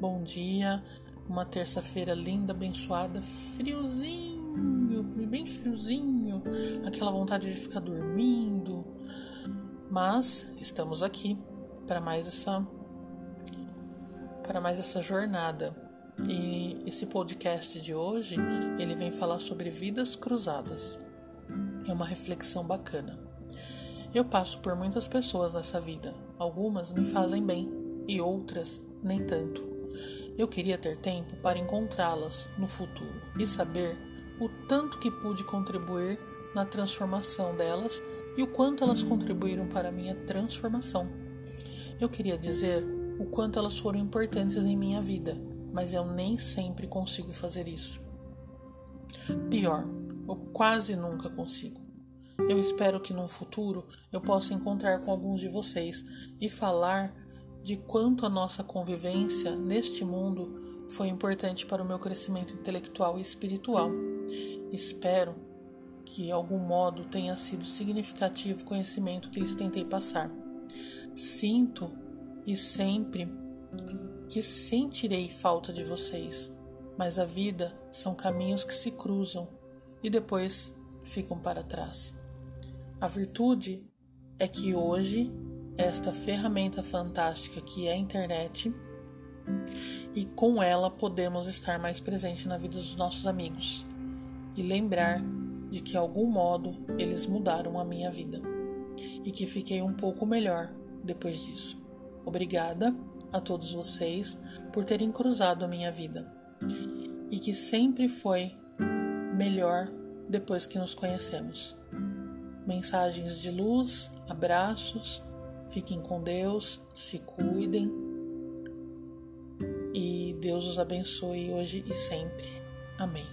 bom dia. Uma terça-feira linda, abençoada, friozinho, bem friozinho, aquela vontade de ficar dormindo. Mas estamos aqui para mais essa para mais essa jornada. E esse podcast de hoje, ele vem falar sobre vidas cruzadas. É uma reflexão bacana. Eu passo por muitas pessoas nessa vida. Algumas me fazem bem e outras nem tanto. Eu queria ter tempo para encontrá-las no futuro e saber o tanto que pude contribuir na transformação delas e o quanto elas contribuíram para a minha transformação. Eu queria dizer o quanto elas foram importantes em minha vida, mas eu nem sempre consigo fazer isso. Pior, eu quase nunca consigo. Eu espero que no futuro eu possa encontrar com alguns de vocês e falar de quanto a nossa convivência neste mundo foi importante para o meu crescimento intelectual e espiritual. Espero que, de algum modo, tenha sido significativo o conhecimento que lhes tentei passar. Sinto e sempre que sentirei falta de vocês, mas a vida são caminhos que se cruzam e depois ficam para trás. A virtude é que hoje esta ferramenta fantástica que é a internet e com ela podemos estar mais presente na vida dos nossos amigos e lembrar de que de algum modo eles mudaram a minha vida e que fiquei um pouco melhor depois disso. Obrigada a todos vocês por terem cruzado a minha vida e que sempre foi melhor depois que nos conhecemos. Mensagens de luz, abraços Fiquem com Deus, se cuidem e Deus os abençoe hoje e sempre. Amém.